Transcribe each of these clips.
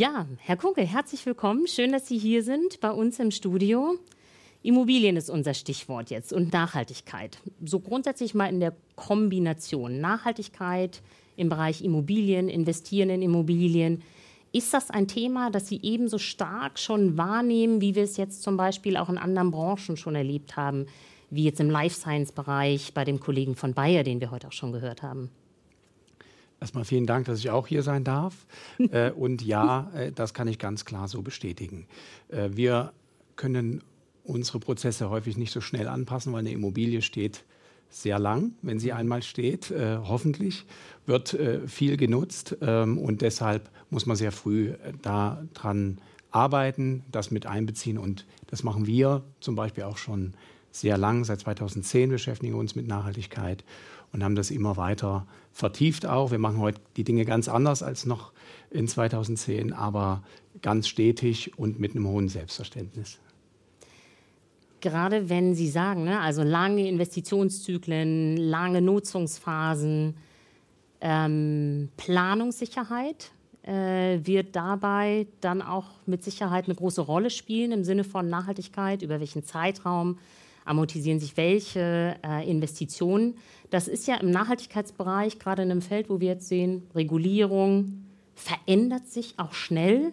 Ja, Herr Kunke, herzlich willkommen. Schön, dass Sie hier sind bei uns im Studio. Immobilien ist unser Stichwort jetzt und Nachhaltigkeit. So grundsätzlich mal in der Kombination Nachhaltigkeit im Bereich Immobilien, investieren in Immobilien. Ist das ein Thema, das Sie ebenso stark schon wahrnehmen, wie wir es jetzt zum Beispiel auch in anderen Branchen schon erlebt haben, wie jetzt im Life Science-Bereich bei dem Kollegen von Bayer, den wir heute auch schon gehört haben? Erstmal vielen Dank, dass ich auch hier sein darf. äh, und ja, äh, das kann ich ganz klar so bestätigen. Äh, wir können unsere Prozesse häufig nicht so schnell anpassen, weil eine Immobilie steht sehr lang, wenn sie einmal steht. Äh, hoffentlich wird äh, viel genutzt ähm, und deshalb muss man sehr früh äh, daran arbeiten, das mit einbeziehen und das machen wir zum Beispiel auch schon sehr lang. Seit 2010 beschäftigen wir uns mit Nachhaltigkeit und haben das immer weiter vertieft auch. Wir machen heute die Dinge ganz anders als noch in 2010, aber ganz stetig und mit einem hohen Selbstverständnis gerade wenn Sie sagen, ne, also lange Investitionszyklen, lange Nutzungsphasen, ähm, Planungssicherheit äh, wird dabei dann auch mit Sicherheit eine große Rolle spielen im Sinne von Nachhaltigkeit, über welchen Zeitraum amortisieren sich welche äh, Investitionen. Das ist ja im Nachhaltigkeitsbereich, gerade in einem Feld, wo wir jetzt sehen, Regulierung verändert sich auch schnell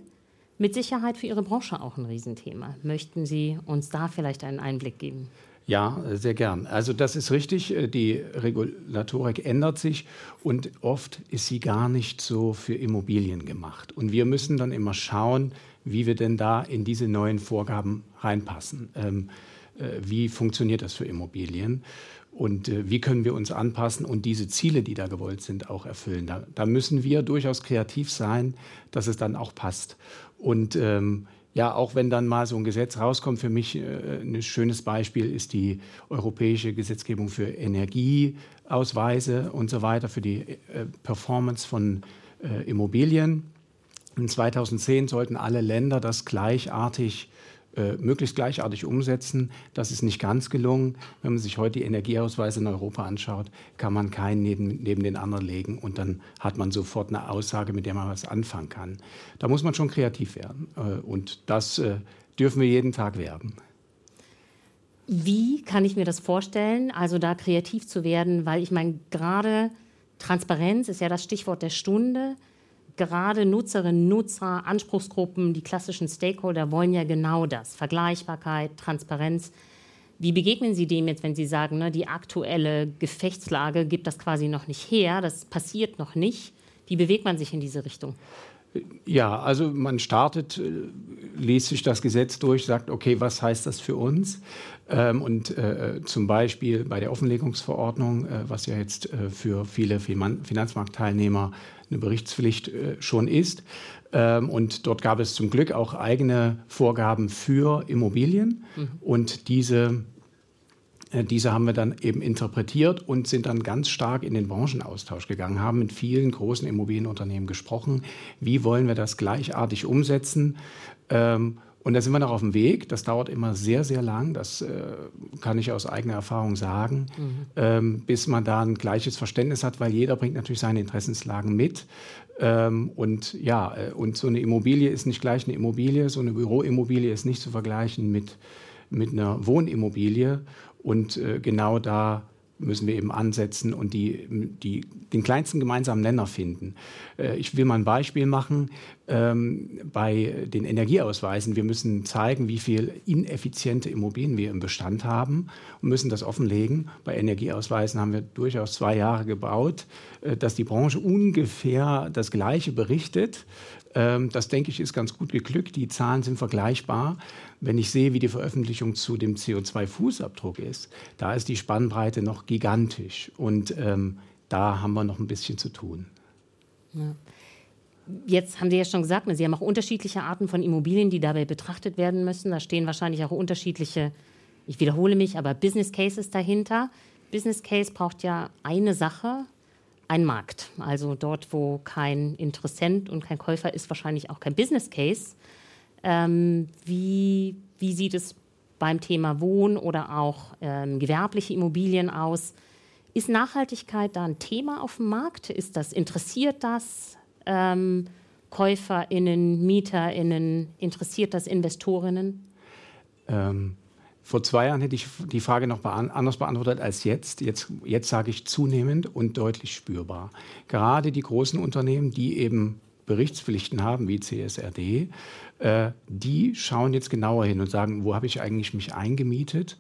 mit Sicherheit für Ihre Branche auch ein Riesenthema. Möchten Sie uns da vielleicht einen Einblick geben? Ja, sehr gern. Also das ist richtig. Die Regulatorik ändert sich und oft ist sie gar nicht so für Immobilien gemacht. Und wir müssen dann immer schauen, wie wir denn da in diese neuen Vorgaben reinpassen. Ähm, äh, wie funktioniert das für Immobilien? Und äh, wie können wir uns anpassen und diese Ziele, die da gewollt sind, auch erfüllen? Da, da müssen wir durchaus kreativ sein, dass es dann auch passt. Und ähm, ja, auch wenn dann mal so ein Gesetz rauskommt, für mich äh, ein schönes Beispiel ist die europäische Gesetzgebung für Energieausweise und so weiter, für die äh, Performance von äh, Immobilien. In 2010 sollten alle Länder das gleichartig äh, möglichst gleichartig umsetzen. Das ist nicht ganz gelungen. Wenn man sich heute die Energieausweise in Europa anschaut, kann man keinen neben, neben den anderen legen und dann hat man sofort eine Aussage, mit der man was anfangen kann. Da muss man schon kreativ werden äh, und das äh, dürfen wir jeden Tag werden. Wie kann ich mir das vorstellen, also da kreativ zu werden, weil ich meine, gerade Transparenz ist ja das Stichwort der Stunde gerade Nutzerinnen, Nutzer, Anspruchsgruppen, die klassischen Stakeholder wollen ja genau das. Vergleichbarkeit, Transparenz. Wie begegnen Sie dem jetzt, wenn Sie sagen, ne, die aktuelle Gefechtslage gibt das quasi noch nicht her, das passiert noch nicht? Wie bewegt man sich in diese Richtung? Ja, also man startet, äh, liest sich das Gesetz durch, sagt, okay, was heißt das für uns? Ähm, und äh, zum Beispiel bei der Offenlegungsverordnung, äh, was ja jetzt äh, für viele Finanzmarktteilnehmer eine Berichtspflicht äh, schon ist. Ähm, und dort gab es zum Glück auch eigene Vorgaben für Immobilien. Mhm. Und diese äh, diese haben wir dann eben interpretiert und sind dann ganz stark in den Branchenaustausch gegangen, haben mit vielen großen Immobilienunternehmen gesprochen. Wie wollen wir das gleichartig umsetzen? Ähm, und da sind wir noch auf dem Weg. Das dauert immer sehr, sehr lang. Das äh, kann ich aus eigener Erfahrung sagen, mhm. ähm, bis man da ein gleiches Verständnis hat, weil jeder bringt natürlich seine Interessenslagen mit. Ähm, und ja, äh, und so eine Immobilie ist nicht gleich eine Immobilie. So eine Büroimmobilie ist nicht zu vergleichen mit, mit einer Wohnimmobilie. Und äh, genau da müssen wir eben ansetzen und die, die, den kleinsten gemeinsamen Nenner finden. Äh, ich will mal ein Beispiel machen. Ähm, bei den Energieausweisen, wir müssen zeigen, wie viel ineffiziente Immobilien wir im Bestand haben und müssen das offenlegen. Bei Energieausweisen haben wir durchaus zwei Jahre gebaut, äh, dass die Branche ungefähr das Gleiche berichtet. Ähm, das denke ich ist ganz gut geglückt. Die Zahlen sind vergleichbar. Wenn ich sehe, wie die Veröffentlichung zu dem CO2-Fußabdruck ist, da ist die Spannbreite noch gigantisch. Und ähm, da haben wir noch ein bisschen zu tun. Ja. Jetzt haben Sie ja schon gesagt, ne, Sie haben auch unterschiedliche Arten von Immobilien, die dabei betrachtet werden müssen. Da stehen wahrscheinlich auch unterschiedliche, ich wiederhole mich, aber Business Cases dahinter. Business Case braucht ja eine Sache, ein Markt. Also dort, wo kein Interessent und kein Käufer ist, wahrscheinlich auch kein Business Case. Ähm, wie, wie sieht es beim Thema Wohn- oder auch ähm, gewerbliche Immobilien aus? Ist Nachhaltigkeit da ein Thema auf dem Markt? Ist das, interessiert das? Ähm, KäuferInnen, MieterInnen? Interessiert das Investorinnen? Ähm, vor zwei Jahren hätte ich die Frage noch anders beantwortet als jetzt. Jetzt, jetzt sage ich zunehmend und deutlich spürbar. Gerade die großen Unternehmen, die eben Berichtspflichten haben, wie CSRD, äh, die schauen jetzt genauer hin und sagen, wo habe ich eigentlich mich eingemietet?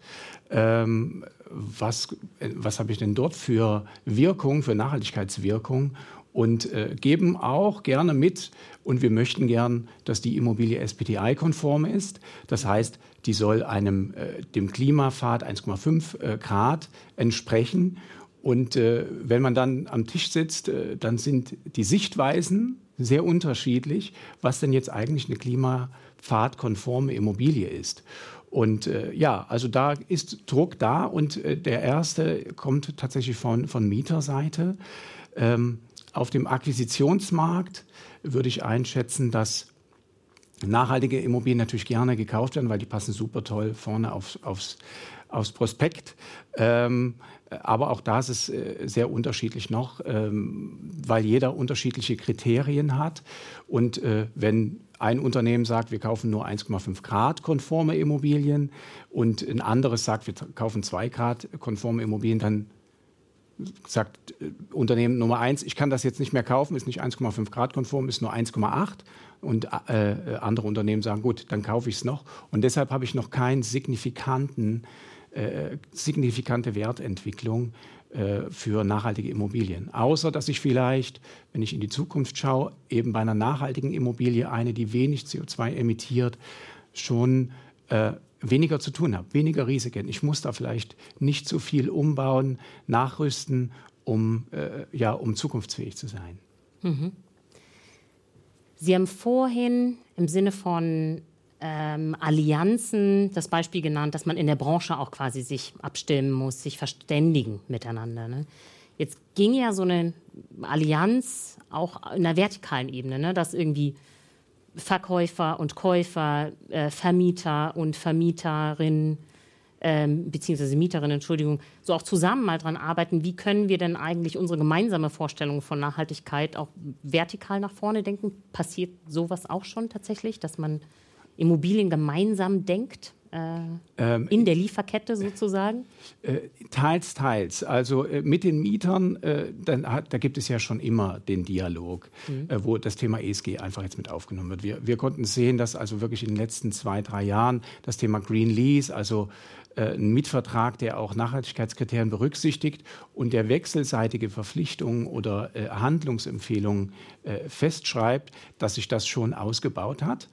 Ähm, was, was habe ich denn dort für Wirkung, für Nachhaltigkeitswirkung? Und äh, geben auch gerne mit, und wir möchten gern, dass die Immobilie SPTI-konform ist. Das heißt, die soll einem, äh, dem Klimapfad 1,5 äh, Grad entsprechen. Und äh, wenn man dann am Tisch sitzt, äh, dann sind die Sichtweisen sehr unterschiedlich, was denn jetzt eigentlich eine klimapfadkonforme Immobilie ist. Und äh, ja, also da ist Druck da und äh, der erste kommt tatsächlich von, von Mieterseite. Ähm, auf dem Akquisitionsmarkt würde ich einschätzen, dass nachhaltige Immobilien natürlich gerne gekauft werden, weil die passen super toll vorne aufs, aufs, aufs Prospekt. Ähm, aber auch das ist äh, sehr unterschiedlich noch, ähm, weil jeder unterschiedliche Kriterien hat. Und äh, wenn ein Unternehmen sagt, wir kaufen nur 1,5 Grad konforme Immobilien und ein anderes sagt, wir kaufen 2 Grad konforme Immobilien, dann sagt äh, Unternehmen Nummer eins, ich kann das jetzt nicht mehr kaufen, ist nicht 1,5 Grad konform, ist nur 1,8. Und äh, andere Unternehmen sagen, gut, dann kaufe ich es noch. Und deshalb habe ich noch signifikanten äh, signifikante Wertentwicklung äh, für nachhaltige Immobilien. Außer dass ich vielleicht, wenn ich in die Zukunft schaue, eben bei einer nachhaltigen Immobilie, eine, die wenig CO2 emittiert, schon äh, weniger zu tun habe, weniger Risiken. Ich muss da vielleicht nicht so viel umbauen, nachrüsten, um, äh, ja, um zukunftsfähig zu sein. Mhm. Sie haben vorhin im Sinne von ähm, Allianzen das Beispiel genannt, dass man in der Branche auch quasi sich abstimmen muss, sich verständigen miteinander. Ne? Jetzt ging ja so eine Allianz auch in der vertikalen Ebene, ne? dass irgendwie Verkäufer und Käufer, äh, Vermieter und Vermieterinnen, ähm, beziehungsweise Mieterinnen, Entschuldigung, so auch zusammen mal dran arbeiten, wie können wir denn eigentlich unsere gemeinsame Vorstellung von Nachhaltigkeit auch vertikal nach vorne denken? Passiert sowas auch schon tatsächlich, dass man Immobilien gemeinsam denkt? Äh, ähm, in der Lieferkette sozusagen? Äh, teils, teils. Also äh, mit den Mietern, äh, hat, da gibt es ja schon immer den Dialog, mhm. Äh, wo das Thema ESG einfach jetzt mit aufgenommen wird. Wir, wir konnten sehen, dass also wirklich in den letzten zwei, drei Jahren das Thema Green Lease, also äh, ein Mietvertrag, der auch Nachhaltigkeitskriterien berücksichtigt und der wechselseitige Verpflichtungen oder äh, Handlungsempfehlungen äh, festschreibt, dass sich das schon ausgebaut hat.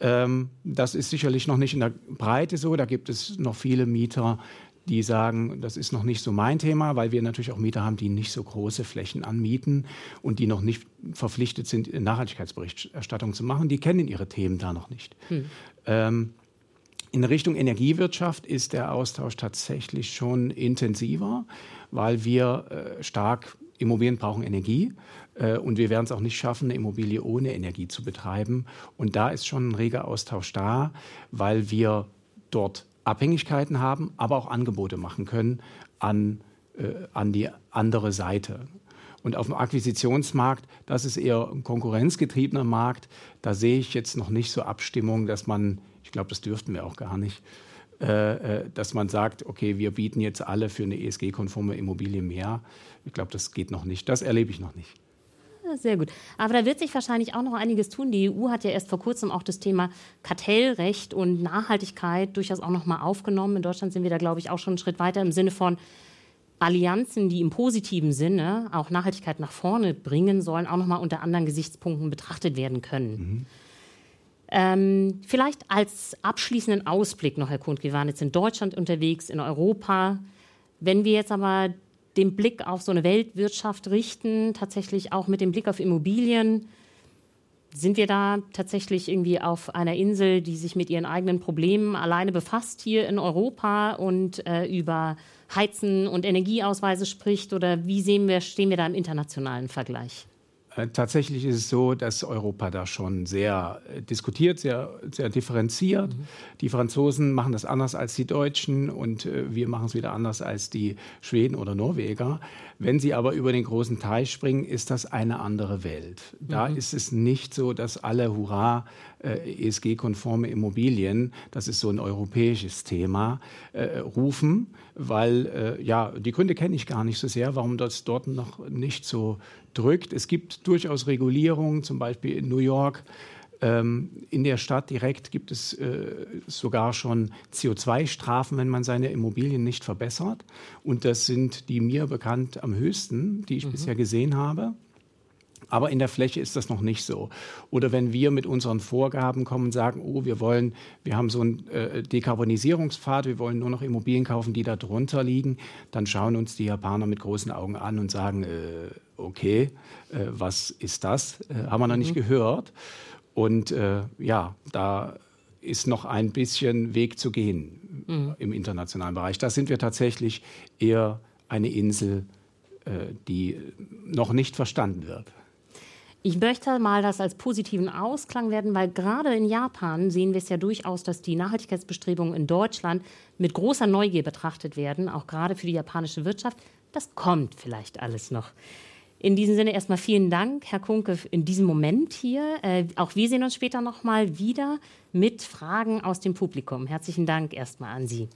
Ähm, das ist sicherlich noch nicht in der Breite so. Da gibt es noch viele Mieter, die sagen, das ist noch nicht so mein Thema, weil wir natürlich auch Mieter haben, die nicht so große Flächen anmieten und die noch nicht verpflichtet sind, Nachhaltigkeitsberichterstattung zu machen. Die kennen ihre Themen da noch nicht. Hm. Ähm, in Richtung Energiewirtschaft ist der Austausch tatsächlich schon intensiver, weil wir äh, stark Immobilien brauchen Energie äh, und wir werden es auch nicht schaffen, eine Immobilie ohne Energie zu betreiben. Und da ist schon ein reger Austausch da, weil wir dort Abhängigkeiten haben, aber auch Angebote machen können an, äh, an die andere Seite. Und auf dem Akquisitionsmarkt, das ist eher ein konkurrenzgetriebener Markt, da sehe ich jetzt noch nicht so Abstimmung, dass man, ich glaube, das dürften wir auch gar nicht, dass man sagt, okay, wir bieten jetzt alle für eine ESG-konforme Immobilie mehr. Ich glaube, das geht noch nicht. Das erlebe ich noch nicht. Sehr gut. Aber da wird sich wahrscheinlich auch noch einiges tun. Die EU hat ja erst vor kurzem auch das Thema Kartellrecht und Nachhaltigkeit durchaus auch noch mal aufgenommen. In Deutschland sind wir da, glaube ich, auch schon einen Schritt weiter im Sinne von Allianzen, die im positiven Sinne auch Nachhaltigkeit nach vorne bringen sollen, auch noch mal unter anderen Gesichtspunkten betrachtet werden können. Mhm. Ähm, vielleicht als abschließenden Ausblick noch, Herr Kund, wir waren jetzt in Deutschland unterwegs, in Europa. Wenn wir jetzt aber den Blick auf so eine Weltwirtschaft richten, tatsächlich auch mit dem Blick auf Immobilien. Sind wir da tatsächlich irgendwie auf einer Insel, die sich mit ihren eigenen Problemen alleine befasst hier in Europa und äh, über Heizen und Energieausweise spricht? Oder wie sehen wir, stehen wir da im internationalen Vergleich? Äh, tatsächlich ist es so, dass Europa da schon sehr äh, diskutiert, sehr, sehr differenziert. Mhm. Die Franzosen machen das anders als die Deutschen und äh, wir machen es wieder anders als die Schweden oder Norweger. Wenn sie aber über den großen Teich springen, ist das eine andere Welt. Da mhm. ist es nicht so, dass alle Hurra äh, ESG-konforme Immobilien, das ist so ein europäisches Thema, äh, rufen, weil äh, ja, die Gründe kenne ich gar nicht so sehr, warum das dort noch nicht so drückt. Es gibt durchaus Regulierungen, zum Beispiel in New York. Ähm, in der Stadt direkt gibt es äh, sogar schon CO2-Strafen, wenn man seine Immobilien nicht verbessert. Und das sind die mir bekannt am höchsten, die ich mhm. bisher gesehen habe. Aber in der Fläche ist das noch nicht so. Oder wenn wir mit unseren Vorgaben kommen und sagen, oh, wir wollen, wir haben so einen äh, Dekarbonisierungspfad, wir wollen nur noch Immobilien kaufen, die da drunter liegen, dann schauen uns die Japaner mit großen Augen an und sagen, äh, okay, äh, was ist das? Äh, haben wir noch nicht mhm. gehört. Und äh, ja, da ist noch ein bisschen Weg zu gehen mhm. im internationalen Bereich. Da sind wir tatsächlich eher eine Insel, äh, die noch nicht verstanden wird. Ich möchte mal das als positiven Ausklang werden, weil gerade in Japan sehen wir es ja durchaus, dass die Nachhaltigkeitsbestrebungen in Deutschland mit großer Neugier betrachtet werden, auch gerade für die japanische Wirtschaft. Das kommt vielleicht alles noch. In diesem Sinne erstmal vielen Dank, Herr Kunke, in diesem Moment hier. Äh, auch wir sehen uns später noch mal wieder mit Fragen aus dem Publikum. Herzlichen Dank erstmal an Sie.